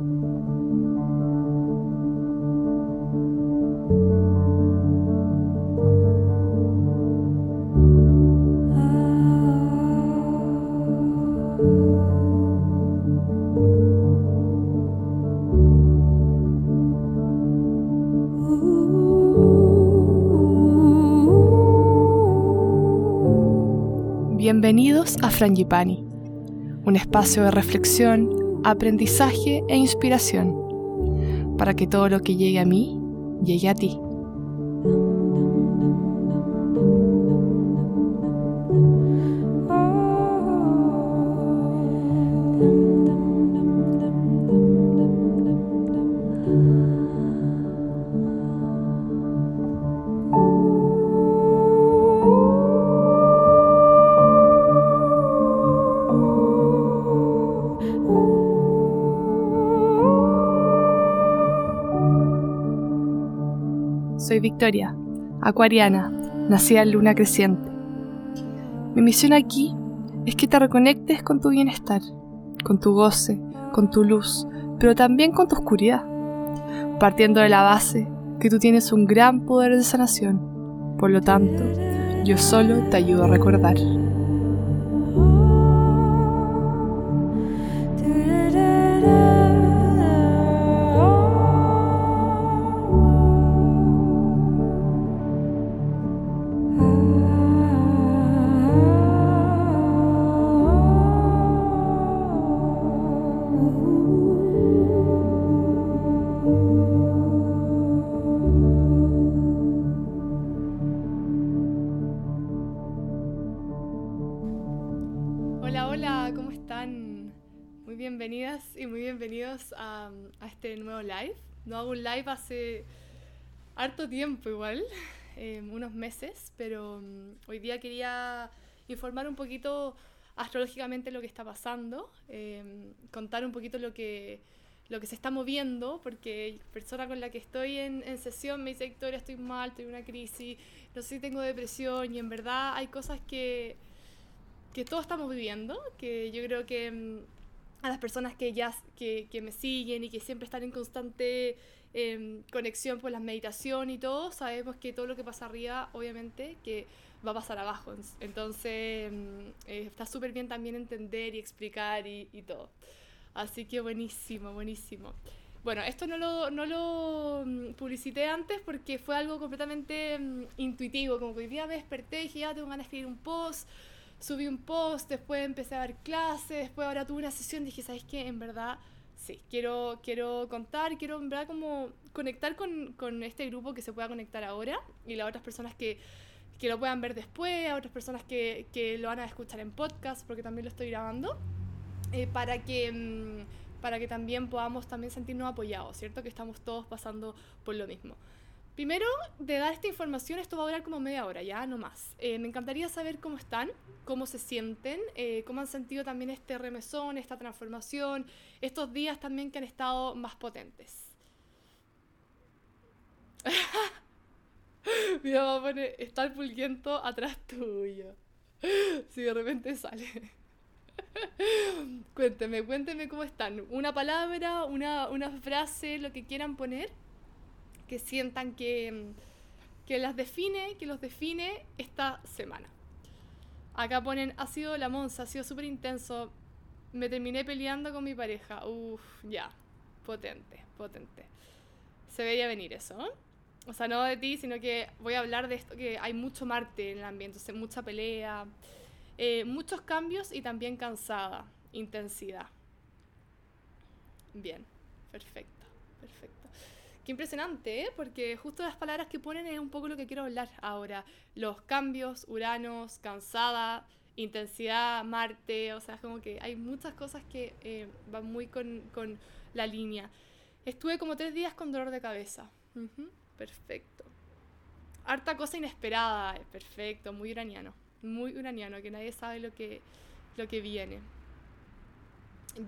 Bienvenidos a Frangipani, un espacio de reflexión, aprendizaje e inspiración, para que todo lo que llegue a mí llegue a ti. Acuariana, nacida en luna creciente. Mi misión aquí es que te reconectes con tu bienestar, con tu goce, con tu luz, pero también con tu oscuridad, partiendo de la base que tú tienes un gran poder de sanación. Por lo tanto, yo solo te ayudo a recordar. Live. No hago un live hace harto tiempo igual, eh, unos meses, pero um, hoy día quería informar un poquito astrológicamente lo que está pasando, eh, contar un poquito lo que, lo que se está moviendo, porque persona con la que estoy en, en sesión me dice, Victoria, estoy mal, tengo una crisis, no sé si tengo depresión, y en verdad hay cosas que que todos estamos viviendo, que yo creo que mm, a las personas que ya que, que, me siguen y que siempre están en constante eh, conexión por la meditación y todo, sabemos que todo lo que pasa arriba, obviamente, que va a pasar abajo. Entonces, eh, está súper bien también entender y explicar y, y, todo. Así que buenísimo, buenísimo. Bueno, esto no lo, no lo mm, publicité antes porque fue algo completamente um, intuitivo, como que hoy día me desperté y dije, ya tengo ganas de escribir un post, subí un post, después empecé a dar clases, después ahora tuve una sesión, dije, ¿sabes qué? En verdad, sí, quiero, quiero contar, quiero en verdad como conectar con, con este grupo que se pueda conectar ahora y las otras personas que, que lo puedan ver después, a otras personas que, que, lo van a escuchar en podcast, porque también lo estoy grabando, eh, para que... Mmm, para que también podamos también sentirnos apoyados, ¿cierto? Que estamos todos pasando por lo mismo. Primero, de dar esta información, esto va a durar como media hora, ya, no más. Eh, me encantaría saber cómo están, cómo se sienten, eh, cómo han sentido también este remesón, esta transformación, estos días también que han estado más potentes. Mi mamá pone, está el pulguiento atrás tuyo. Si de repente sale. cuénteme, cuénteme cómo están. Una palabra, una, una frase, lo que quieran poner que sientan que, que las define, que los define esta semana. Acá ponen, ha sido la monza, ha sido súper intenso. Me terminé peleando con mi pareja. Uf, ya. Potente, potente. Se veía venir eso, ¿eh? O sea, no de ti, sino que voy a hablar de esto, que hay mucho Marte en el ambiente, mucha pelea, eh, muchos cambios y también cansada, intensidad. Bien, perfecto, perfecto. Qué impresionante, ¿eh? porque justo las palabras que ponen es un poco lo que quiero hablar ahora. Los cambios, Uranos, cansada, intensidad, Marte, o sea, es como que hay muchas cosas que eh, van muy con, con, la línea. Estuve como tres días con dolor de cabeza. Perfecto. Harta cosa inesperada, perfecto, muy uraniano. Muy uraniano, que nadie sabe lo que, lo que viene.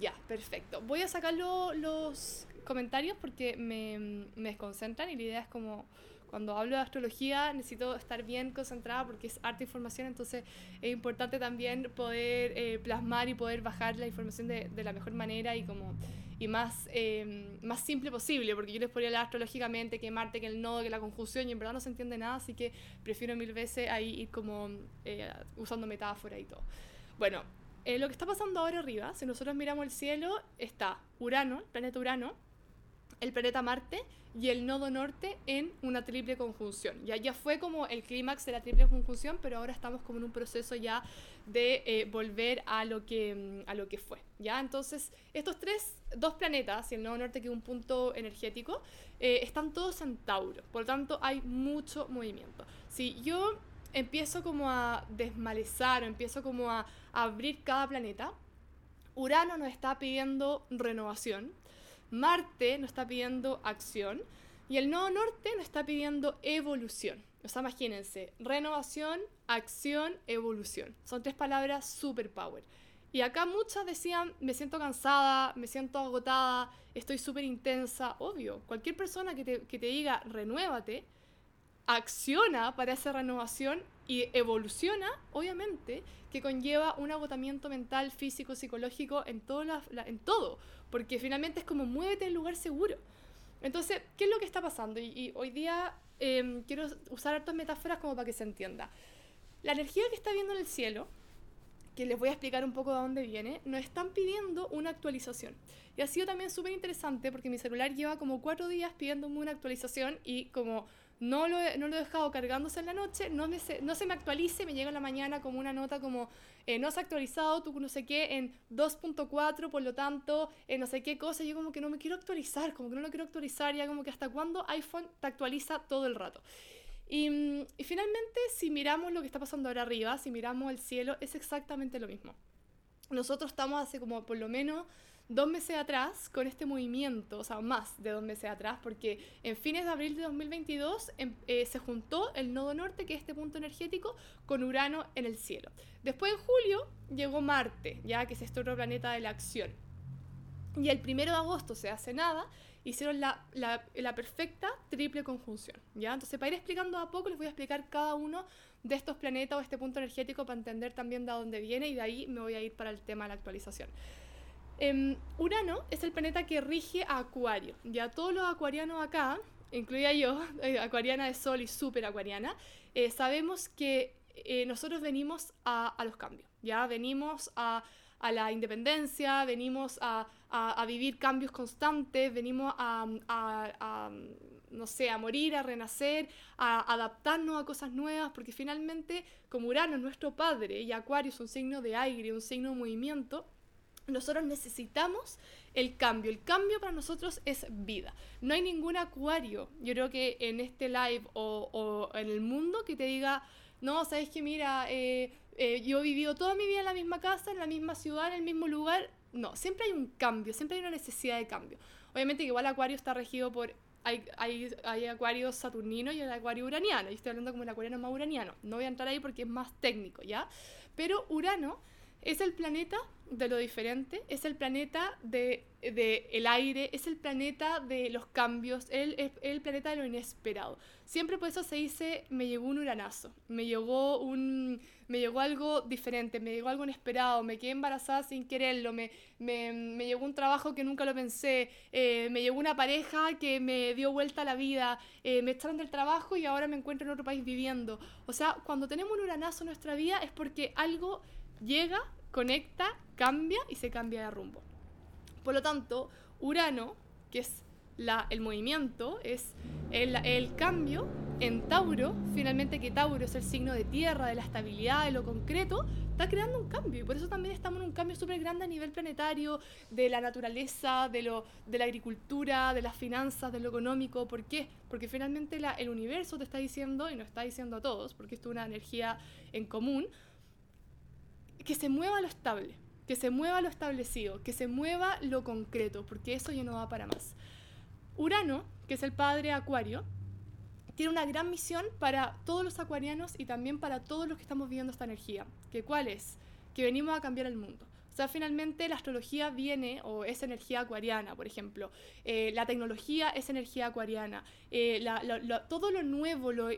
Ya, perfecto. Voy a sacar lo, los comentarios porque me, me, desconcentran y la idea es como Cuando hablo de astrología necesito estar bien concentrada porque es harta información, entonces es importante también poder eh, plasmar y poder bajar la información de, de, la mejor manera y como y más, em, más simple posible, porque yo les podría hablar astrológicamente que Marte, que el nodo, que la conjunción, y en verdad no se entiende nada, así que prefiero mil veces ahí ir como eh, usando metáfora y todo. Bueno, eh, lo que está pasando ahora arriba, si nosotros miramos el cielo, está Urano, el planeta Urano, el planeta Marte y el nodo norte en una triple conjunción. Ya, ya fue como el clímax de la triple conjunción, pero ahora estamos como en un proceso ya de eh, volver a lo, que, mm, a lo que fue. ¿ya? Entonces, estos tres, dos planetas, y el nodo norte que un punto energético, eh, están todos en Tauro. Por lo tanto, hay mucho movimiento. Si yo empiezo como a desmalezar empiezo como a abrir cada planeta, Urano nos está pidiendo renovación, Marte nos está pidiendo acción y el nodo norte nos está pidiendo evolución. O sea, imagínense, renovación, acción, evolución. Son tres palabras super power. Y acá muchas decían, me siento cansada, me siento agotada, estoy súper intensa. Obvio, cualquier persona que te, que te diga, renuévate, acciona para esa renovación y evoluciona, obviamente, que conlleva un agotamiento mental, físico, psicológico en todo, porque finalmente es como muévete en lugar seguro. Entonces, ¿qué es lo que está pasando? Y, hoy día em, quiero usar estas metáforas como para que se entienda. La energía que está viendo en el cielo, que les voy a explicar un poco de dónde viene, nos están pidiendo una actualización. Y ha sido también súper interesante porque mi celular lleva como cuatro días pidiéndome una actualización y como no lo, he, no lo he dejado cargándose en la noche, no, se, no se me actualice, me llega en la mañana como una nota como eh, no se ha actualizado, tú no sé qué, en 2.4, por lo tanto, eh, no sé qué cosa, yo como que no me quiero actualizar, como que no lo quiero actualizar, ya como que hasta cuándo iPhone te actualiza todo el rato. Y, mm, y finalmente, si miramos lo que está pasando ahora arriba, si miramos el cielo, es exactamente lo mismo. Nosotros estamos hace como por lo menos dos meses atrás con este movimiento, o sea, más de dos meses atrás, porque en fines de abril de 2022 em, eh, se juntó el nodo norte, que es este punto energético, con Urano en el cielo. Después en julio llegó Marte, ya que es este otro planeta de la acción. Y el primero de agosto se hace nada, hicieron la, la, la, perfecta triple conjunción. ¿ya? Entonces, para ir explicando a poco, les voy a explicar cada uno de estos planetas o este punto energético para entender también de dónde viene y de ahí me voy a ir para el tema de la actualización. Em, Urano es el planeta que rige a Acuario. Ya todos los acuarianos acá, incluida yo, eh, acuariana de Sol y súper acuariana, eh, sabemos que eh, nosotros venimos a, los cambios. Ya venimos a, la independencia, venimos a, vivir cambios constantes, venimos a, no sé, a morir, a renacer, a adaptarnos a cosas nuevas, porque finalmente, como Urano es nuestro padre y Acuario es un signo de aire, un signo de movimiento, nosotros necesitamos el cambio. El cambio para nosotros es vida. No hay ningún acuario, yo creo que en este live o, en el mundo que te diga, no, sabes que mira, eh, eh, yo he vivido toda mi vida en la misma casa, en la misma ciudad, en el mismo lugar. No, siempre hay un cambio, siempre hay una necesidad de cambio. Obviamente que igual Acuario está regido por... Hay, hay, hay acuarios saturninos y el acuario uraniano. Yo estoy hablando como el acuariano más uraniano. No voy a entrar ahí porque es más técnico, ¿ya? Pero Urano es el planeta de lo diferente, es el planeta de, el aire, es el planeta de los cambios, el, el, planeta de lo inesperado. Siempre por eso se dice, me llegó un uranazo, me llegó, un, me llegó algo diferente, me llegó algo inesperado, me quedé embarazada sin quererlo, me, me, me llegó un trabajo que nunca lo pensé, eh, me llegó una pareja que me dio vuelta a la vida, eh, me echaron del trabajo y ahora me encuentro en otro país viviendo. O sea, cuando tenemos un uranazo en nuestra vida es porque algo llega, conecta, cambia y se cambia de rumbo. Por lo tanto, Urano, que es la, el movimiento, es el, el, cambio en Tauro, finalmente que Tauro es el signo de tierra, de la estabilidad, de lo concreto, está creando un cambio. Y por eso también estamos en un cambio súper grande a nivel planetario, de la naturaleza, de, lo, de la agricultura, de las finanzas, de lo económico. ¿Por qué? Porque finalmente el universo te está diciendo, y nos está diciendo a todos, porque esto es una energía en común, que se mueva lo estable, que se mueva lo establecido, que se mueva lo concreto, porque eso ya no va para más. Urano, que es el padre Acuario, tiene una gran misión para todos los acuarianos y también para todos los que estamos viviendo esta energía. ¿Que ¿Cuál es? Que venimos a cambiar el mundo. O sea, finalmente la astrología viene o es energía acuariana, por ejemplo. Eh, la tecnología es energía acuariana. Eh, todo lo nuevo, lo,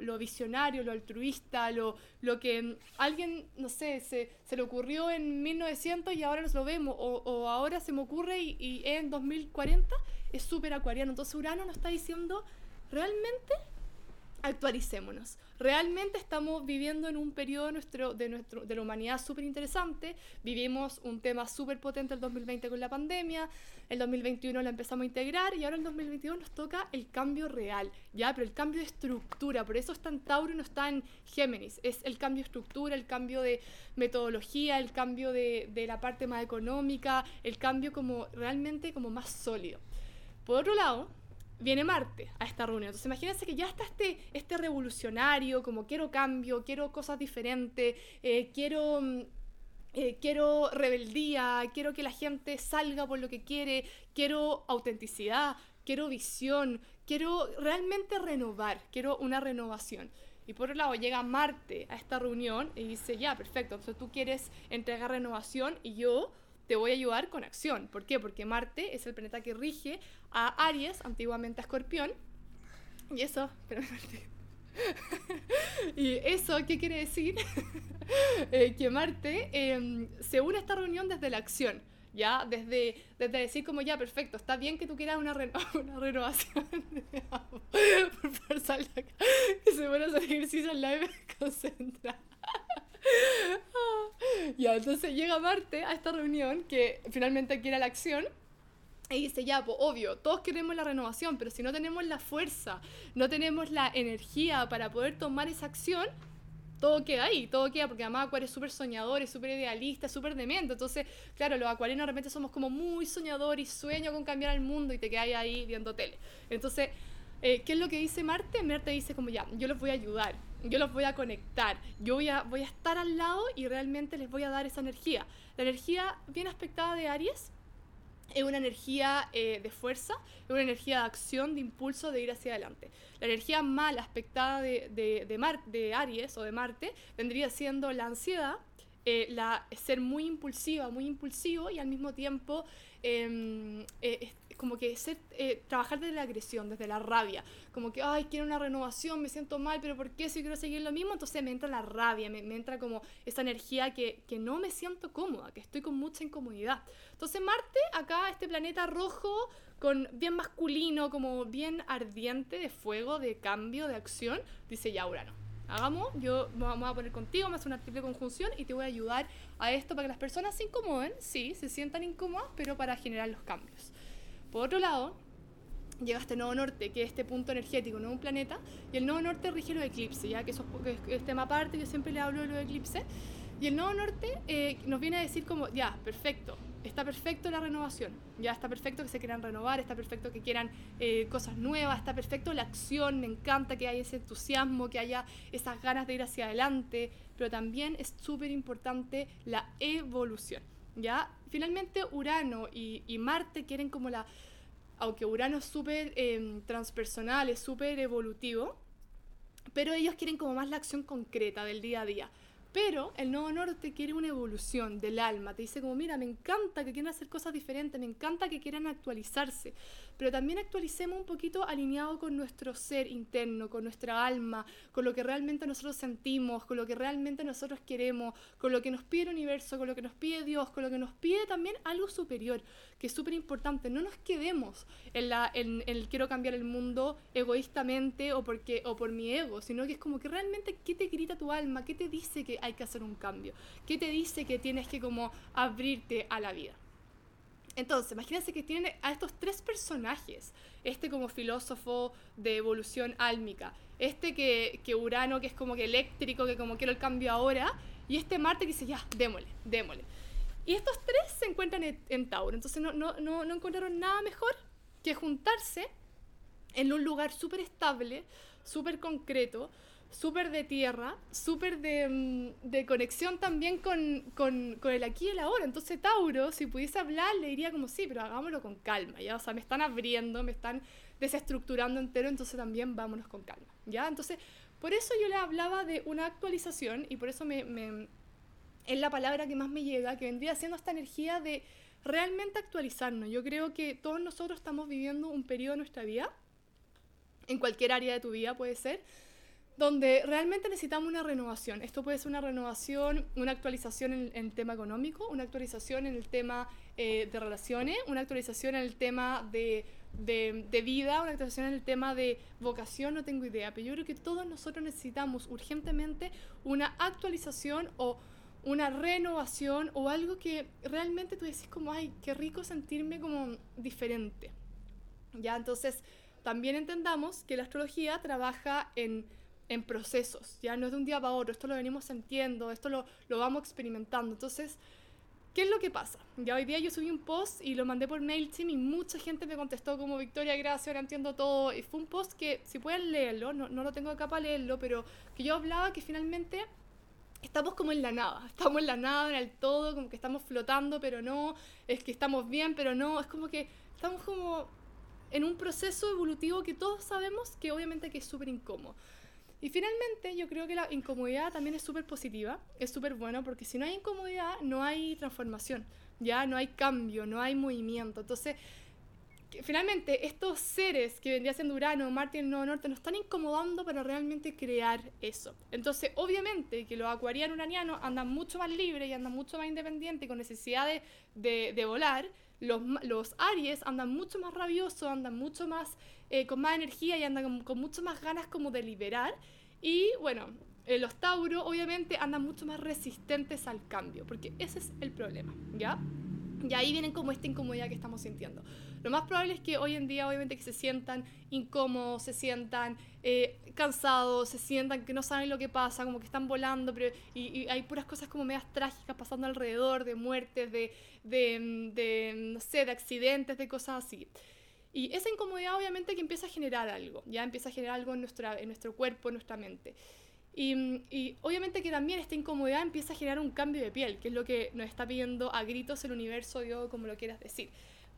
lo, visionario, lo altruista, lo, lo que alguien, no sé, se, se, le ocurrió en 1900 y ahora nos lo vemos, o, o ahora se me ocurre y, y en 2040, es súper acuariano. Entonces Urano nos está diciendo, realmente actualicémonos. Realmente estamos viviendo en un periodo nuestro, de, nuestro, de la humanidad súper interesante. Vivimos un tema súper potente el 2020 con la pandemia, el 2021 la empezamos a integrar y ahora el 2022 nos toca el cambio real, ¿ya? Pero el cambio de estructura, por eso está en Tauro y no está en Géminis. Es el cambio de estructura, el cambio de metodología, el cambio de, de la parte más económica, el cambio como realmente como más sólido. Por otro lado, viene Marte a esta reunión. Entonces imagínense que ya está este, este revolucionario, como quiero cambio, quiero cosas diferentes, eh, quiero... Mm, eh, quiero rebeldía, quiero que la gente salga por lo que quiere, quiero autenticidad, quiero visión, quiero realmente renovar, quiero una renovación. Y por otro lado llega Marte a esta reunión y dice, ya, perfecto, entonces tú quieres entregar renovación y yo te voy a ayudar con acción. ¿Por qué? Porque Marte es el planeta que rige a Aries, antiguamente a Escorpión. Y eso, pero y eso, ¿qué quiere decir? Eh, que Marte em, se une a esta reunión desde la acción, ¿ya? Desde, desde decir como, ya, perfecto, está bien que tú quieras una, una renovación. Por favor, que se van a hacer ejercicio en live, concentra. ya, entonces llega Marte a esta reunión que finalmente quiere la acción. Y dice, ya, pues obvio, todos queremos la renovación, pero si no tenemos la fuerza, no tenemos la energía para poder tomar esa acción, todo queda ahí, todo queda, porque además Acuario es súper soñador, es súper idealista, súper demente. Entonces, claro, los acuarianos de repente somos como muy soñadores sueño con cambiar el mundo y te quedas ahí viendo tele. Entonces, eh, ¿qué es lo que dice Marte? Marte dice como ya, yo los voy a ayudar, yo los voy a conectar, yo voy a, voy a estar al lado y realmente les voy a dar esa energía. La energía bien aspectada de Aries es una energía eh, de fuerza, es una energía de acción, de impulso, de ir hacia adelante. La energía mal aspectada de, de, de, de Aries o de Marte vendría siendo la ansiedad, eh, la, ser muy impulsiva, muy impulsivo y al mismo tiempo em, eh, como que ser, eh, trabajar desde la agresión, desde la rabia, como que, ay, quiero una renovación, me siento mal, pero ¿por qué si quiero seguir lo mismo? Entonces me entra la rabia, me, me entra como esa energía que, que, no me siento cómoda, que estoy con mucha incomodidad. Entonces Marte, acá, este planeta rojo, con bien masculino, como bien ardiente de fuego, de cambio, de acción, dice ya Urano hagamos, yo me voy a poner contigo, me hace una triple conjunción y te voy a ayudar a esto para que las personas se incomoden, sí, se sientan incómodas, pero para generar los cambios. Por otro lado, llega este nodo norte, que es este punto energético, no un planeta, y el nodo norte rige los eclipses, ya que eso es, tema aparte, yo siempre le hablo de los eclipses, y el nodo norte eh, nos viene a decir como, ya, perfecto, está perfecto la renovación, ya está perfecto que se quieran renovar, está perfecto que quieran eh, cosas nuevas, está perfecto la acción, me encanta que haya ese entusiasmo, que haya esas ganas de ir hacia adelante, pero también es súper importante la evolución, ¿ya? Finalmente Urano y, Marte quieren como la, aunque Urano es súper em, transpersonal, es súper evolutivo, pero ellos quieren como más la acción concreta del día a día. Pero el Nodo Norte quiere una evolución del alma. Te dice como, mira, me encanta que quieran hacer cosas diferentes, me encanta que quieran actualizarse, pero también actualicemos un poquito alineado con nuestro ser interno, con nuestra alma, con lo que realmente nosotros sentimos, con lo que realmente nosotros queremos, con lo que nos pide el universo, con lo que nos pide Dios, con lo que nos pide también algo superior, que es súper importante. No nos quedemos en, la, en, el quiero cambiar el mundo egoístamente o, porque, o por mi ego, sino que es como que realmente qué te grita tu alma, qué te dice que hay que hacer un cambio, qué te dice que tienes que como abrirte a la vida. Entonces, imagínense que tienen a estos tres personajes, este como filósofo de evolución álmica, este que, que Urano que es como que eléctrico, que como quiero el cambio ahora, y este Marte que dice, ya, démosle, démosle. Y estos tres se encuentran en, Tauro, entonces no, no, no, no encontraron nada mejor que juntarse en un lugar súper estable, súper concreto, súper de tierra, súper de, mm, de, conexión también con, con, con, el aquí y el ahora. Entonces Tauro, si pudiese hablar, le diría como sí, pero hagámoslo con calma, ¿ya? O sea, me están abriendo, me están desestructurando entero, entonces también vámonos con calma, ¿ya? Entonces, por eso yo le hablaba de una actualización y por eso me, me, es la palabra que más me llega, que vendría siendo esta energía de realmente actualizarnos. Yo creo que todos nosotros estamos viviendo un periodo de nuestra vida, en cualquier área de tu vida puede ser, donde realmente necesitamos una renovación. Esto puede ser una renovación, una actualización en, el tema económico, una actualización en el tema eh, de relaciones, una actualización en el tema de, de, vida, una actualización en el tema de vocación, no tengo idea, pero yo creo que todos nosotros necesitamos urgentemente una actualización o una renovación o algo que realmente tú decís como, ay, qué rico sentirme como diferente. Ya, entonces también entendamos que la astrología trabaja en, en procesos, ya no es de un día para otro, esto lo venimos sintiendo, esto lo, lo vamos experimentando. Entonces, ¿Qué es lo que pasa? Ya hoy día yo subí un post y lo mandé por MailChimp y mucha gente me contestó como Victoria, gracias, ahora entiendo todo. Y fue un post que, si pueden leerlo, no, no lo tengo acá para leerlo, pero que yo hablaba que finalmente estamos como en la nada, estamos en la nada, en el todo, como que estamos flotando, pero no, es que estamos bien, pero no, es como que estamos como en un proceso evolutivo que todos sabemos que obviamente que es súper incómodo. Y finalmente yo creo que la incomodidad también es súper positiva, es súper bueno, porque si no hay incomodidad no hay transformación, ya no hay cambio, no hay movimiento. Entonces, finalmente estos seres que vendría siendo Urano, Marte y el Nodo Norte nos están incomodando para realmente crear eso. Entonces, obviamente que los acuarianos uranianos andan mucho más libres y andan mucho más independientes con necesidad de, de, volar. Los, los, Aries andan mucho más rabiosos, andan mucho más eh, con más energía y andan con, con mucho más ganas como de liberar. Y bueno, eh, los Tauro obviamente andan mucho más resistentes al cambio, porque ese es el problema, ¿ya? Y ahí vienen como esta incomodidad que estamos sintiendo. Lo más probable es que hoy en día, obviamente, que se sientan incómodos, se sientan eh, cansados, se sientan que no saben lo que pasa, como que están volando, pero, y, hay puras cosas como medias trágicas pasando alrededor, de muertes, de, de, de, no sé, de accidentes, de cosas así. Y esa incomodidad obviamente que empieza a generar algo, ya empieza a generar algo en, nuestra, en nuestro cuerpo, en nuestra mente. Y, obviamente que también esta incomodidad empieza a generar un cambio de piel, que es lo que nos está pidiendo a gritos el universo, Dios, como lo quieras decir.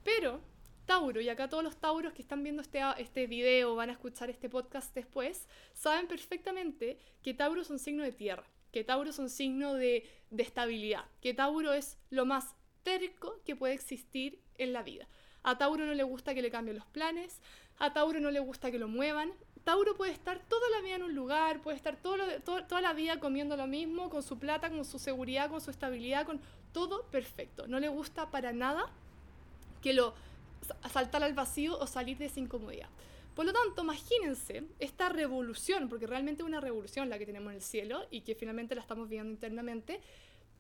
Pero Tauro, y acá todos los Tauros que están viendo este, este video, van a escuchar este podcast después, saben perfectamente que Tauro es un signo de tierra, que Tauro es un signo de, de estabilidad, que Tauro es lo más terco que puede existir en la vida. A Tauro no le gusta que le cambien los planes, a Tauro no le gusta que lo muevan, Tauro puede estar toda la vida en un lugar, puede estar toda la vida comiendo lo mismo, con su plata, con su seguridad, con su estabilidad, con todo perfecto. No le gusta para nada que lo saltar al vacío o salir de esa incomodidad. Por lo tanto, imagínense esta revolución, porque realmente es una revolución la que tenemos en el cielo y que finalmente la estamos viendo internamente.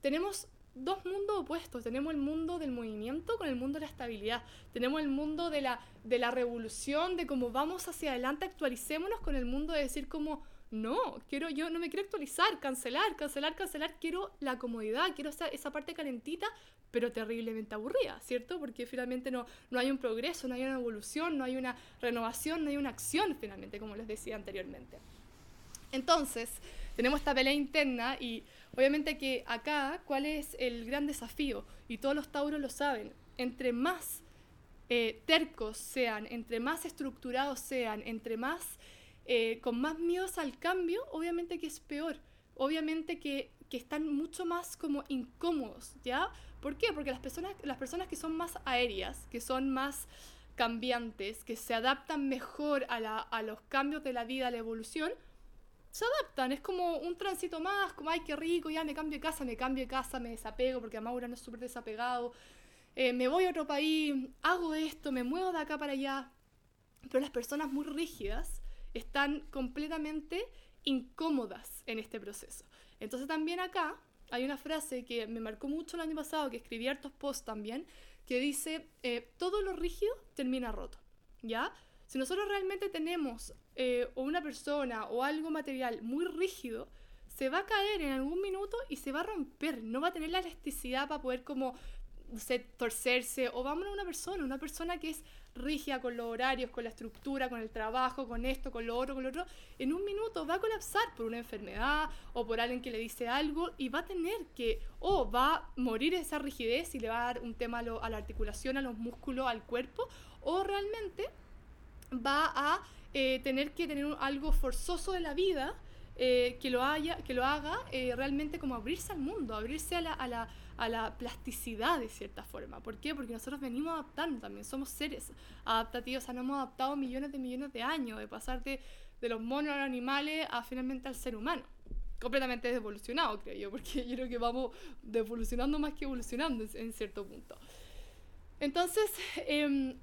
Tenemos dos mundos opuestos. Tenemos el mundo del movimiento con el mundo de la estabilidad. Tenemos el mundo de la, de la revolución, de cómo vamos hacia adelante, actualicémonos con el mundo de decir como, no, quiero, yo no me quiero actualizar, cancelar, cancelar, cancelar, quiero la comodidad, quiero esa, esa parte calentita, pero terriblemente aburrida, ¿cierto? Porque finalmente no, no hay un progreso, no hay una evolución, no hay una renovación, no hay una acción finalmente, como les decía anteriormente. Entonces, tenemos esta pelea interna y obviamente que acá, ¿cuál es el gran desafío? Y todos los tauros lo saben, entre más eh, tercos sean, entre más estructurados sean, entre más, eh, con más miedos al cambio, obviamente que es peor. Obviamente que, que están mucho más como incómodos, ¿ya? ¿Por qué? Porque las personas, las personas que son más aéreas, que son más cambiantes, que se adaptan mejor a, la, a los cambios de la vida, a la evolución, se adaptan, es como un tránsito más, como, ay, qué rico, ya me cambio de casa, me cambio de casa, me desapego, porque Maura no es súper desapegado, eh, me voy a otro país, hago esto, me muevo de acá para allá. Pero las personas muy rígidas están completamente incómodas en este proceso. Entonces también acá hay una frase que me marcó mucho el año pasado, que escribí hartos posts también, que dice, eh, todo lo rígido termina roto, ¿ya? Si nosotros realmente tenemos eh, o una persona o algo material muy rígido, se va a caer en algún minuto y se va a romper, no va a tener la elasticidad para poder como no sé, torcerse, o vamos a una persona, una persona que es rígida con los horarios, con la estructura, con el trabajo, con esto, con lo otro, con lo otro, en un minuto va a colapsar por una enfermedad o por alguien que le dice algo y va a tener que, o va a morir esa rigidez y le va a dar un tema a, a la articulación, a los músculos, al cuerpo, o realmente va a eh, tener que tener algo forzoso de la vida eh, que, lo haya, que lo haga eh, realmente como abrirse al mundo, abrirse a la, a, la, a la plasticidad de cierta forma. ¿Por qué? Porque nosotros venimos adaptando también, somos seres adaptativos, o sea, nos hemos adaptado millones de millones de años, de pasar de, de los monos a los animales a finalmente al ser humano completamente devolucionado, creo yo, porque yo creo que vamos devolucionando más que evolucionando en, cierto punto. Entonces, eh,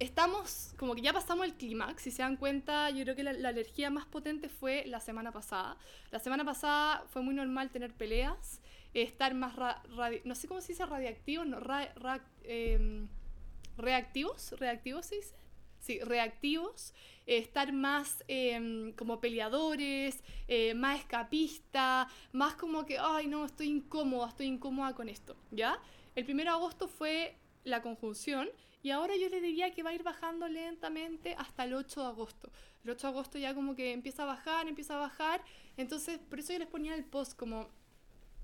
estamos, como que ya pasamos el clímax, si se dan cuenta, yo creo que la, la, energía más potente fue la semana pasada. La semana pasada fue muy normal tener peleas, estar más, no sé cómo se dice radiactivos, no, eh, reactivos, reactivos se dice. Sí, reactivos, eh, estar más eh, como peleadores, eh, más escapista, más como que, ay no, estoy incómoda, estoy incómoda con esto, ¿ya? El 1 de agosto fue la conjunción y ahora yo le diría que va a ir bajando lentamente hasta el 8 de agosto. El 8 de agosto ya como que empieza a bajar, empieza a bajar. Entonces, por eso yo les ponía el post como,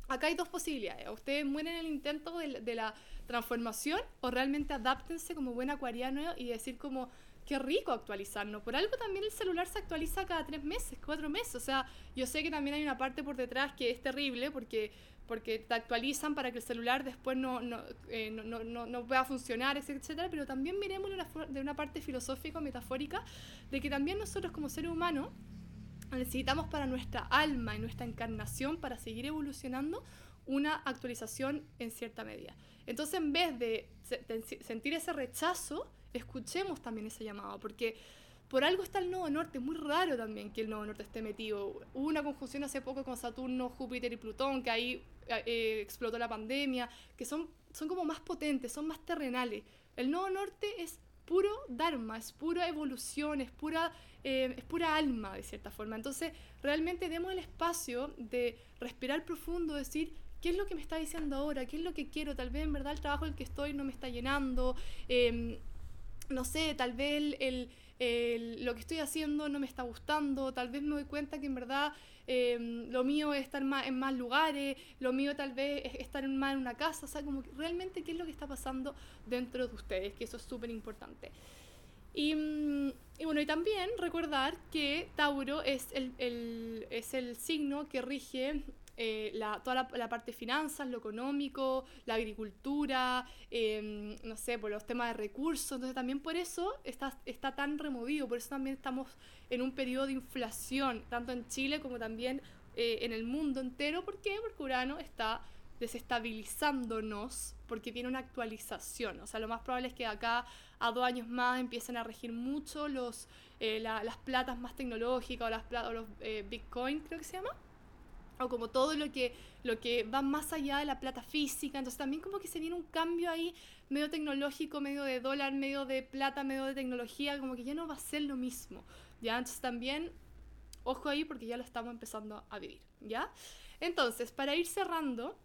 acá hay dos posibilidades. Ustedes mueren en el intento de, de la transformación o realmente adáptense como buen acuariano y decir como, qué rico actualizarnos. Por algo también el celular se actualiza cada tres meses, cuatro meses. O sea, yo sé que también hay una parte por detrás que es terrible porque porque te actualizan para que el celular después no, no, eh, no, no, no pueda funcionar, etcétera, pero también miremos de una, parte filosófica, metafórica, de que también nosotros como seres humanos necesitamos para nuestra alma y nuestra encarnación, para seguir evolucionando, una actualización en cierta medida. Entonces, en vez de sentir ese rechazo, escuchemos también ese llamado, porque por algo está el nodo norte, es muy raro también que el nodo norte esté metido. Hubo una conjunción hace poco con Saturno, Júpiter y Plutón, que ahí eh, explotó la pandemia, que son, son como más potentes, son más terrenales. El nodo norte es puro Dharma, es pura evolución, es pura, eh, es pura alma de cierta forma. Entonces, realmente demos el espacio de respirar profundo, decir, ¿qué es lo que me está diciendo ahora? ¿Qué es lo que quiero? Tal vez en verdad el trabajo en el que estoy no me está llenando. Em, no sé, tal vez el lo que estoy haciendo no me está gustando, tal vez me doy cuenta que en verdad em, lo mío es estar más, en más lugares, lo mío tal vez es estar más en una casa, o sea, como que realmente qué es lo que está pasando dentro de ustedes, que eso es súper importante. Y, mm, y, bueno, y también recordar que Tauro es el, el, es el signo que rige eh, la, toda la, parte de finanzas, lo económico, la agricultura, em, no sé, por los temas de recursos. Entonces también por eso está, está tan removido, por eso también estamos en un periodo de inflación, tanto en Chile como también eh, en el mundo entero. ¿Por qué? Porque Urano está desestabilizándonos porque tiene una actualización. O sea, lo más probable es que acá a dos años más empiecen a regir mucho los, eh, las platas más tecnológicas o, las o los Bitcoin, creo que se llama o como todo lo que, lo que va más allá de la plata física. Entonces también como que se viene un cambio ahí medio tecnológico, medio de dólar, medio de plata, medio de tecnología, como que ya no va a ser lo mismo. ¿ya? Entonces también, ojo ahí porque ya lo estamos empezando a vivir. ¿ya? Entonces, para ir cerrando,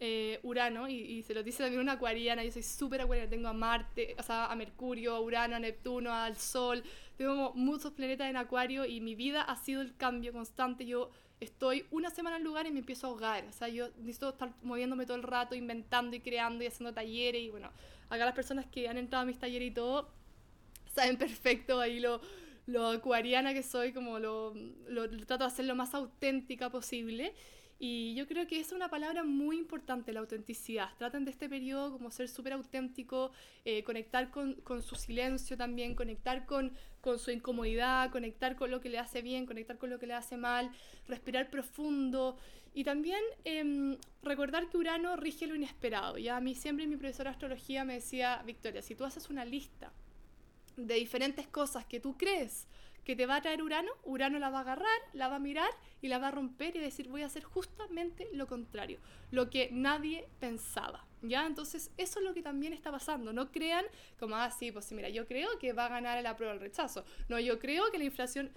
eh, Urano, y, se lo dice también una acuariana, yo soy súper acuariana, tengo a Marte, o sea, a Mercurio, a Urano, a Neptuno, al Sol, tengo muchos planetas en acuario y mi vida ha sido el cambio constante. Yo estoy una semana en lugar y me empiezo a ahogar. O sea, yo necesito estar moviéndome todo el rato, inventando y creando y haciendo talleres. Y bueno, acá las personas que han entrado a mis talleres y todo saben perfecto ahí lo, lo acuariana que soy, como lo, lo, lo trato de hacer lo más auténtica posible. Y yo creo que es una palabra muy importante, la autenticidad. Traten de este periodo como ser súper auténtico, eh, conectar con, con, su silencio también, conectar con, con, su incomodidad, conectar con lo que le hace bien, conectar con lo que le hace mal, respirar profundo. Y también eh, recordar que Urano rige lo inesperado. Ya a mí siempre mi profesora de astrología me decía, Victoria, si tú haces una lista de diferentes cosas que tú crees, que te va a traer Urano, Urano la va a agarrar, la va a mirar y la va a romper y decir voy a hacer justamente lo contrario, lo que nadie pensaba. ¿Ya? Entonces, eso es lo que también está pasando. No crean como, ah, sí, pues mira, yo creo que va a ganar la prueba del rechazo. No, yo creo que la inflación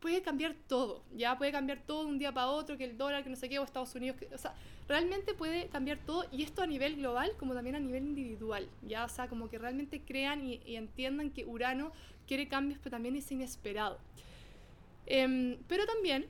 puede cambiar todo, ya puede cambiar todo de un día para otro, que el dólar, que no sé qué, o Estados Unidos, que, o sea, realmente puede cambiar todo y esto a nivel global como también a nivel individual, ya, o sea, como que realmente crean y, entiendan que Urano quiere cambios, pero también es inesperado. Em, pero también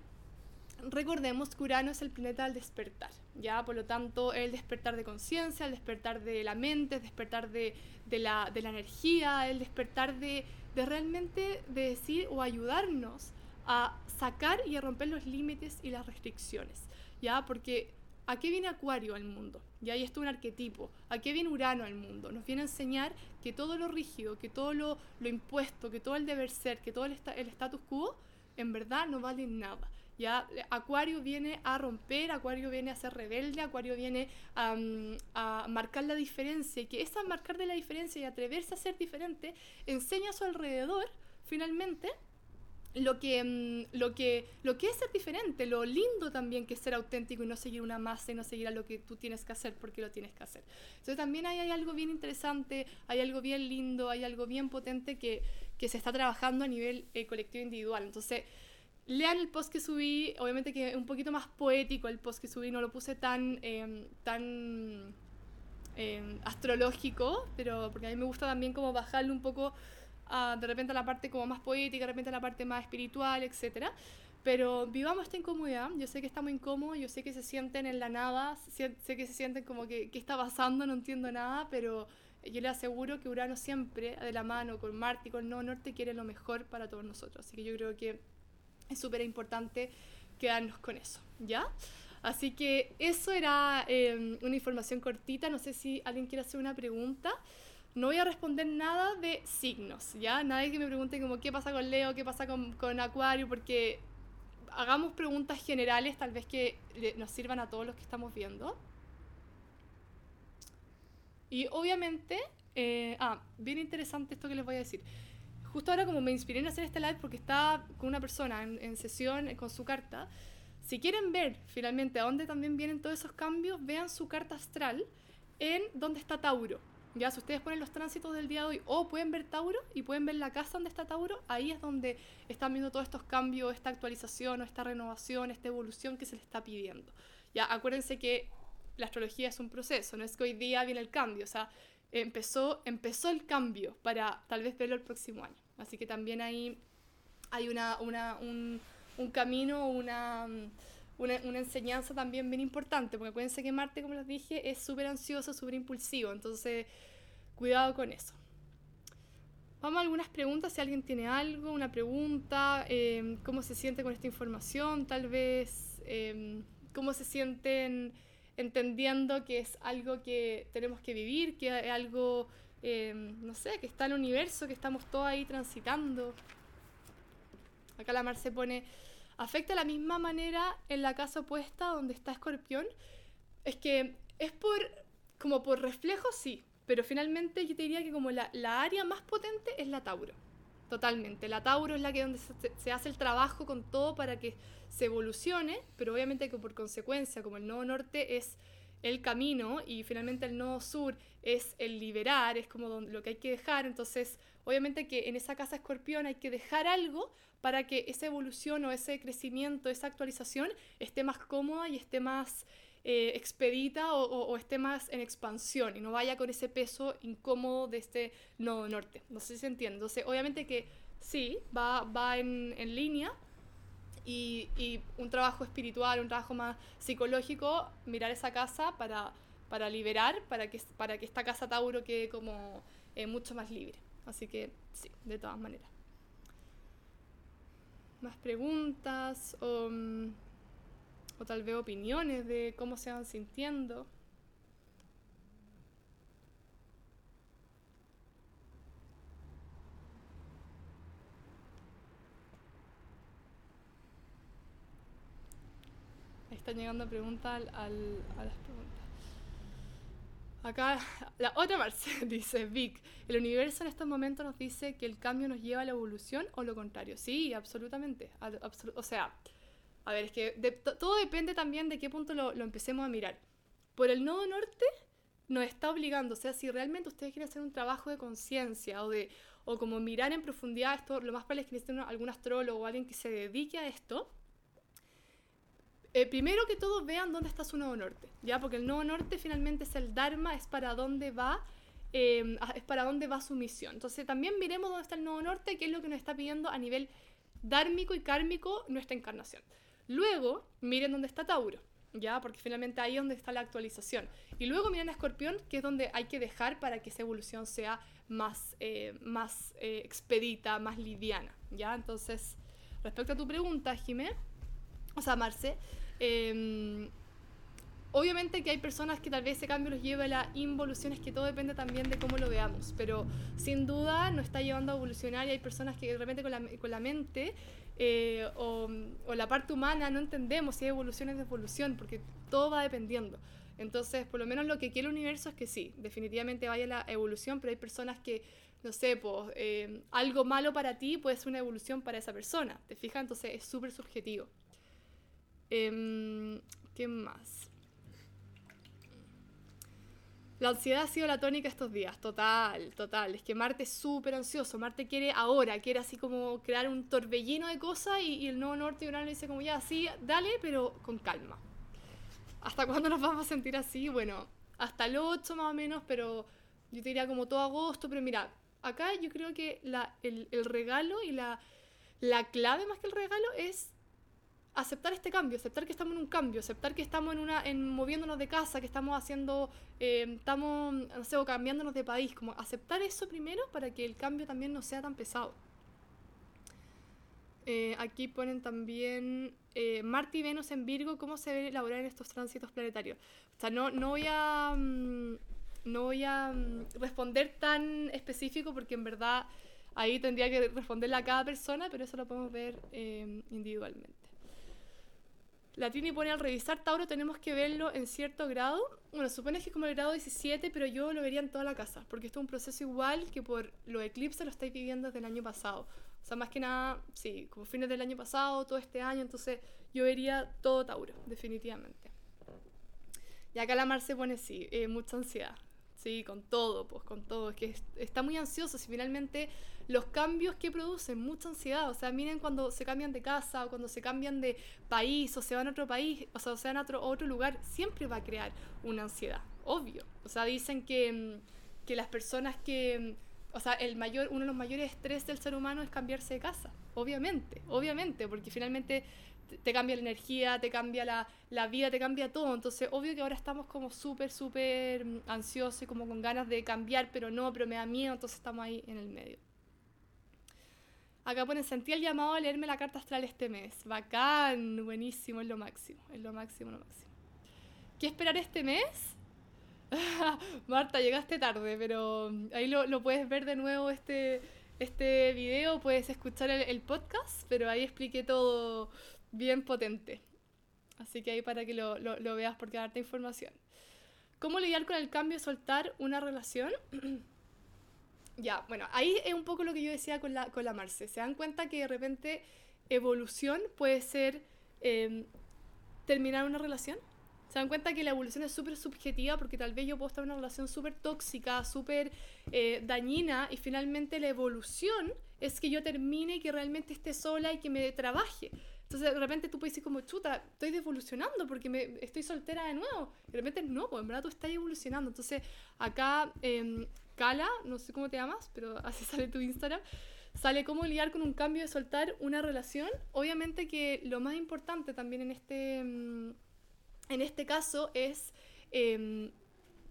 recordemos que Urano es el planeta del despertar, ya, por lo tanto, el despertar de conciencia, el despertar de la mente, el despertar de, de, la, de la energía, el despertar de, de realmente de decir o ayudarnos a sacar y a romper los límites y las restricciones, ¿ya? Porque ¿a qué viene Acuario al mundo? Y ahí está un arquetipo. ¿A qué viene Urano al mundo? Nos viene a enseñar que todo lo rígido, que todo lo, lo impuesto, que todo el deber ser, que todo el, el status quo, en verdad no vale nada. ¿Ya? Acuario viene a romper, Acuario viene a ser rebelde, Acuario viene a, a marcar la diferencia y que esa marcar de la diferencia y atreverse a ser diferente enseña a su alrededor, finalmente, lo que, mm, lo, que, lo que es ser diferente, lo lindo también que es ser auténtico y no seguir una masa y no seguir a lo que tú tienes que hacer porque lo tienes que hacer. Entonces también hay, hay algo bien interesante, hay algo bien lindo, hay algo bien potente que, que se está trabajando a nivel eh, colectivo individual. Entonces, lean el post que subí, obviamente que es un poquito más poético el post que subí, no lo puse tan, em, tan em, astrológico, pero porque a mí me gusta también como bajarle un poco de repente a la parte como más poética, de repente a la parte más espiritual, etc. Pero vivamos esta incomodidad, yo sé que estamos incómodos, yo sé que se sienten en la nada, sé, que se sienten como que qué está pasando, no entiendo nada, pero yo les aseguro que Urano siempre, de la mano con Marte y con Nodo Norte, quiere lo mejor para todos nosotros. Así que yo creo que es súper importante quedarnos con eso, ¿ya? Así que eso era eh, una información cortita, no sé si alguien quiere hacer una pregunta. No voy a responder nada de signos, ¿ya? Nadie que me pregunte como qué pasa con Leo, qué pasa con, con Acuario, porque hagamos preguntas generales, tal vez que nos sirvan a todos los que estamos viendo. Y obviamente, eh, ah, bien interesante esto que les voy a decir justo ahora como me inspiré en hacer este live porque estaba con una persona en, sesión eh, con su carta, si quieren ver finalmente a dónde también vienen todos esos cambios, vean su carta astral en dónde está Tauro. Ya, si ustedes ponen los tránsitos del día de hoy o pueden ver Tauro y pueden ver la casa donde está Tauro, ahí es donde están viendo todos estos cambios, esta actualización o esta renovación, esta evolución que se les está pidiendo. Ya, acuérdense que la astrología es un proceso, no es que hoy día viene el cambio, empezó, empezó el cambio para tal vez verlo el próximo año. Así que también ahí hay una, una, un, un, camino, una, una, una, enseñanza también bien importante, porque acuérdense que Marte, como les dije, es súper ansioso, súper impulsivo, entonces cuidado con eso. Vamos a algunas preguntas, si alguien tiene algo, una pregunta, eh, cómo se siente con esta información, tal vez, eh, cómo se sienten entendiendo que es algo que tenemos que vivir, que es algo, eh, no sé, que está el universo, que estamos todos ahí transitando. Acá la Mar se pone, ¿afecta de la misma manera en la casa opuesta donde está Escorpión? Es que es por, como por reflejo, sí, pero finalmente yo te diría que como la, la área más potente es la Tauro. Totalmente. La Tauro es la que donde se, hace el trabajo con todo para que se evolucione, pero obviamente que por consecuencia, como el nodo norte es el camino y finalmente el nodo sur es el liberar, es como lo que hay que dejar, entonces obviamente que en esa casa escorpión hay que dejar algo para que esa evolución o ese crecimiento, esa actualización esté más cómoda y esté más eh, expedita o, o, esté más en expansión y no vaya con ese peso incómodo de este nodo norte. No sé si se entiende. Entonces, obviamente que sí, va, va en, en línea y, y, un trabajo espiritual, un trabajo más psicológico, mirar esa casa para, para liberar, para que, para que esta casa Tauro quede como eh, mucho más libre. Así que sí, de todas maneras. Más preguntas. Um, o tal vez opiniones de cómo se van sintiendo. Ahí están llegando preguntas al, al, a las preguntas. Acá, la otra Marce dice, Vic, ¿el universo en estos momentos nos dice que el cambio nos lleva a la evolución o lo contrario? Sí, absolutamente. Absol o sea, a ver, es que todo depende también de qué punto lo, lo, empecemos a mirar. Por el nodo norte nos está obligando, o sea, si realmente ustedes quieren hacer un trabajo de conciencia o de o como mirar en profundidad esto, lo más probable es que necesiten algún astrólogo o alguien que se dedique a esto. Eh, primero que todo vean dónde está su nodo norte, ¿ya? Porque el nodo norte finalmente es el Dharma, es para dónde va, eh, es para dónde va su misión. Entonces también miremos dónde está el nodo norte, qué es lo que nos está pidiendo a nivel dármico y kármico nuestra encarnación. Luego, miren dónde está Tauro, ¿ya? Porque finalmente ahí es donde está la actualización. Y luego miren a Escorpión, que es donde hay que dejar para que esa evolución sea más, eh, más eh, expedita, más liviana, ¿ya? Entonces, respecto a tu pregunta, Jimé, o sea, Marce, em, obviamente que hay personas que tal vez ese cambio los lleve a la involución, es que todo depende también de cómo lo veamos, pero sin duda nos está llevando a evolucionar y hay personas que de repente con la, con la mente eh, o, o, la parte humana no entendemos si hay evolución o devolución, porque todo va dependiendo. Entonces, por lo menos lo que quiere el universo es que sí, definitivamente vaya la evolución, pero hay personas que, no sé, pues eh, algo malo para ti puede ser una evolución para esa persona, ¿te fijas? Entonces es súper subjetivo. Eh, ¿Qué más? La ansiedad ha sido la tónica estos días, total, total. Es que Marte es súper ansioso, Marte quiere ahora, quiere así como crear un torbellino de cosas y, el nuevo norte y Urano dice como ya, sí, dale, pero con calma. ¿Hasta cuándo nos vamos a sentir así? Bueno, hasta el 8 más o menos, pero yo te diría como todo agosto, pero mira, acá yo creo que la, el, el regalo y la, la clave más que el regalo es aceptar este cambio, aceptar que estamos en un cambio, aceptar que estamos en una, en moviéndonos de casa, que estamos haciendo, eh, estamos, no sé, o cambiándonos de país, como aceptar eso primero para que el cambio también no sea tan pesado. Eh, aquí ponen también eh, Marte y Venus en Virgo, cómo se ve elaborar en estos tránsitos planetarios. O sea, no, no voy a, mm, no voy a mm, responder tan específico porque en verdad ahí tendría que responderle a cada persona, pero eso lo podemos ver eh, individualmente. La Trini pone al revisar Tauro tenemos que verlo en cierto grado. Bueno, supone que es como el grado 17, pero yo lo vería en toda la casa, porque esto es un proceso igual que por los eclipses lo estáis viviendo desde el año pasado. O sea, más que nada, sí, como fines del año pasado, todo este año, entonces yo vería todo Tauro, definitivamente. Y acá la Mar se pone, sí, eh, mucha ansiedad. Sí, con todo, pues con todo. Es que está muy ansioso si finalmente los cambios que producen mucha ansiedad. O sea, miren cuando se cambian de casa o cuando se cambian de país o se van a otro país, o sea, o se van a otro, otro lugar, siempre va a crear una ansiedad, obvio. O sea, dicen que, mm, que las personas que, mm, o sea, el mayor, uno de los mayores estrés del ser humano es cambiarse de casa, obviamente, obviamente, porque finalmente te cambia la energía, te cambia la, la, vida, te cambia todo. Entonces, obvio que ahora estamos como súper, súper mm, ansiosos y como con ganas de cambiar, pero no, pero me da miedo, entonces estamos ahí en el medio. Acá pone, sentí el llamado a leerme la carta astral este mes. Bacán, buenísimo, es lo máximo, es lo máximo, lo máximo. ¿Qué esperar este mes? Marta, llegaste tarde, pero mm, ahí lo, lo, puedes ver de nuevo este, este video, puedes escuchar el podcast, pero ahí expliqué todo, bien potente. Así que ahí para que lo, lo, veas porque darte información. ¿Cómo lidiar con el cambio y soltar una relación? ya, bueno, ahí es un poco lo que yo decía con la, con la Marce. Se dan cuenta que de repente evolución puede ser eh, terminar una relación. Se dan cuenta que la evolución es súper subjetiva porque tal vez yo puedo estar en una relación súper tóxica, súper eh, dañina y finalmente la evolución es que yo termine y que realmente esté sola y que me trabaje. Entonces de repente tú puedes decir como, chuta, estoy devolucionando porque me, estoy soltera de nuevo. Y de repente no, pues en verdad tú estás evolucionando. Entonces acá eh, Cala, no sé cómo te llamas, pero así sale tu Instagram, sale cómo lidiar con un cambio de soltar una relación. Obviamente que lo más importante también en este, en este caso es eh,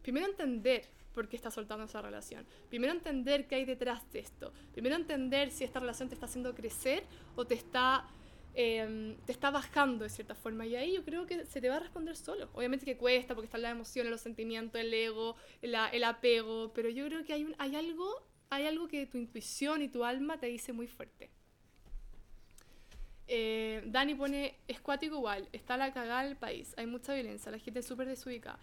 primero entender por qué estás soltando esa relación. Primero entender qué hay detrás de esto. Primero entender si esta relación te está haciendo crecer o te está eh, te está bajando de cierta forma. Y ahí yo creo que se te va a responder solo. Obviamente que cuesta porque están las emociones, los sentimientos, el ego, el, el apego, pero yo creo que hay, un, hay, algo, hay algo que tu intuición y tu alma te dice muy fuerte. Eh, Dani pone, es cuático igual, está la cagada del país, hay mucha violencia, la gente es súper desubicada.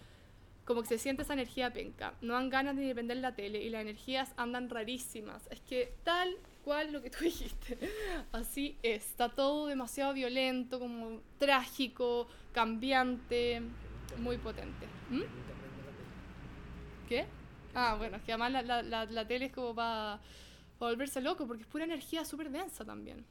Como que se siente esa energía penca, no dan ganas de depender la tele y las energías andan rarísimas. Es que tal cual lo que tú dijiste. Así es, está todo demasiado violento, como trágico, cambiante, muy potente. ¿Mm? ¿Qué? Ah, bueno, es que además la, la, la, tele es como para volverse loco, porque es pura energía súper densa también.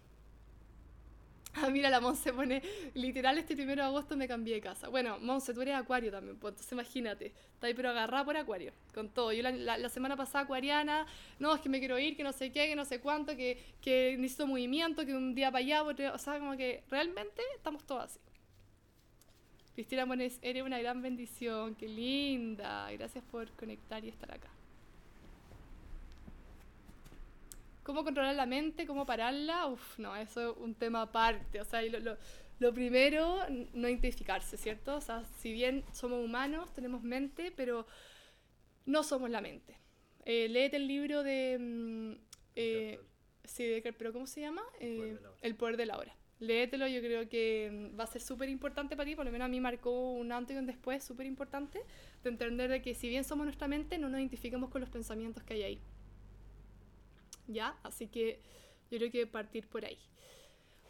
Ah, mira, la Monse pone, literal, este primero de agosto me cambié de casa. Bueno, Monse, tú eres acuario también, pues entonces imagínate, está ahí pero agarrada por acuario, con todo. Yo la, la, semana pasada acuariana, no, es que me quiero ir, que no sé qué, que no sé cuánto, que, que necesito movimiento, que un día para allá, o sea, como que realmente estamos todos así. Cristina pone, eres una gran bendición, qué linda, gracias por conectar y estar acá. Cómo controlar la mente, cómo pararla, uff, no, eso es un tema aparte. O sea, lo, lo, lo, primero, no identificarse, ¿cierto? O sea, si bien somos humanos, tenemos mente, pero no somos la mente. Eh, léete el libro de... Mm, eh, sí, pero ¿cómo se llama? Eh, el poder de la hora. Léetelo, yo creo que mm, va a ser súper importante para ti, por lo menos a mí marcó un antes y un después súper importante, de entender de que si bien somos nuestra mente, no nos identificamos con los pensamientos que hay ahí. ¿Ya? Así que yo creo que partir por ahí.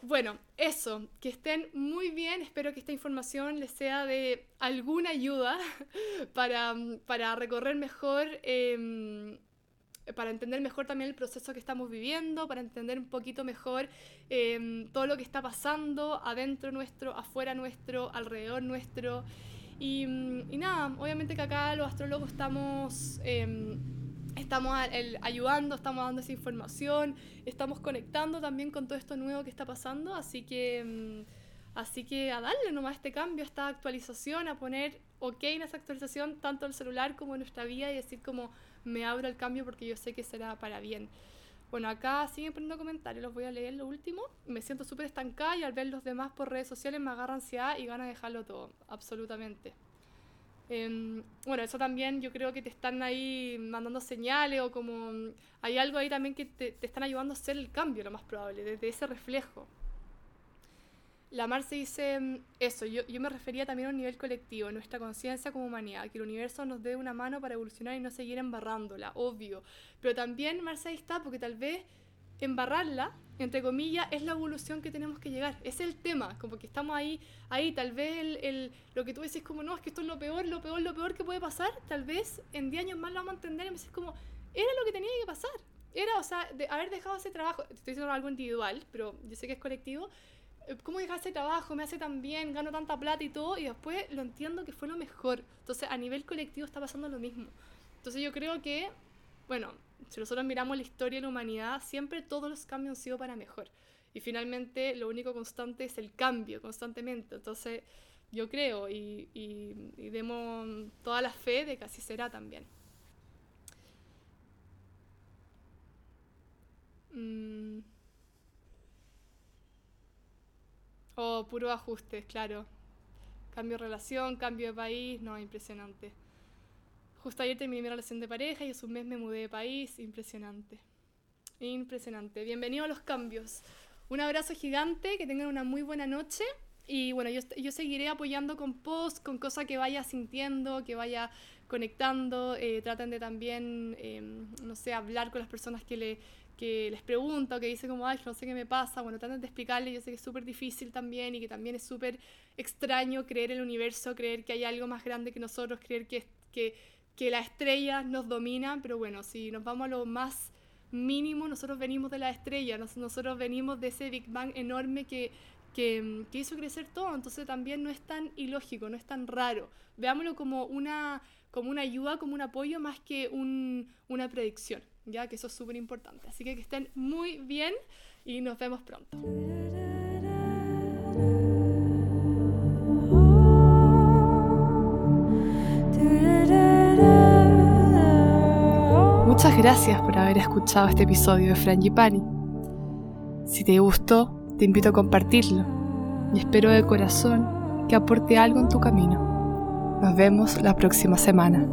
Bueno, eso, que estén muy bien, espero que esta información les sea de alguna ayuda para, para recorrer mejor eh, para entender mejor también el proceso que estamos viviendo, para entender un poquito mejor em, todo lo que está pasando adentro nuestro, afuera nuestro, alrededor nuestro. Y, nada, obviamente que acá los astrólogos estamos, em, estamos ayudando, estamos dando esa información, estamos conectando también con todo esto nuevo que está pasando, así que... Em, así que a darle nomás este cambio, esta actualización, a poner ok en esa actualización, tanto el celular como en nuestra vida y decir como, me abro el cambio porque yo sé que será para bien. Bueno, acá siguen poniendo comentarios, los voy a leer lo último. Me siento súper estancada y al ver los demás por redes sociales me agarra ansiedad y gana de dejarlo todo, absolutamente. Em, bueno, eso también yo creo que te están ahí mandando señales o como hay algo ahí también que te, te están ayudando a hacer el cambio, lo más probable, desde ese reflejo. La Marce dice mm, eso, yo, yo me refería también a un nivel colectivo, nuestra conciencia como humanidad, que el universo nos dé una mano para evolucionar y no seguir embarrándola, obvio. Pero también Marce ahí está, porque tal vez embarrarla, entre comillas, es la evolución que tenemos que llegar. Es el tema, como que estamos ahí, ahí, tal vez el, el, lo que tú decís como, no, es que esto es lo peor, lo peor, lo peor que puede pasar, tal vez en 10 años más lo vamos a entender y me decís como, era lo que tenía que pasar. Era, o sea, de haber dejado ese trabajo, estoy diciendo algo individual, pero yo sé que es colectivo, ¿cómo dejaste trabajo? Me hace tan bien, gano tanta plata y todo, y después lo entiendo que fue lo mejor. Entonces, a nivel colectivo está pasando lo mismo. Entonces, yo creo que, bueno, si nosotros miramos la historia de la humanidad, siempre todos los cambios han sido para mejor. Y finalmente, lo único constante es el cambio, constantemente. Entonces, yo creo y, y, demos toda la fe de que así será también. Mm. O puro ajustes, claro. Cambio de relación, cambio de país, no, impresionante. Justo ayer terminé mi relación de pareja y hace un mes me mudé de país, impresionante. Impresionante. Bienvenido a los cambios. Un abrazo gigante, que tengan una muy buena noche. Y bueno, yo, yo seguiré apoyando con posts, con cosas que vaya sintiendo, que vaya conectando. Eh, traten de también, em, no sé, hablar con las personas que le que les pregunta o que dice como, ay, no sé qué me pasa, bueno, tratan de explicarle, yo sé que es súper difícil también y que también es súper extraño creer el universo, creer que hay algo más grande que nosotros, creer que, que, que las estrellas nos dominan, pero bueno, si nos vamos a lo más mínimo, nosotros venimos de la estrella, nosotros venimos de ese Big Bang enorme que, que, que, hizo crecer todo, entonces también no es tan ilógico, no es tan raro. Veámoslo como una, como una ayuda, como un apoyo, más que un, una predicción ya que eso es súper importante. Así que que estén muy bien y nos vemos pronto. Gracias por haber escuchado este episodio de Frangipani. Si te gustó, te invito a compartirlo y espero de corazón que aporte algo en tu camino. Nos vemos la próxima semana.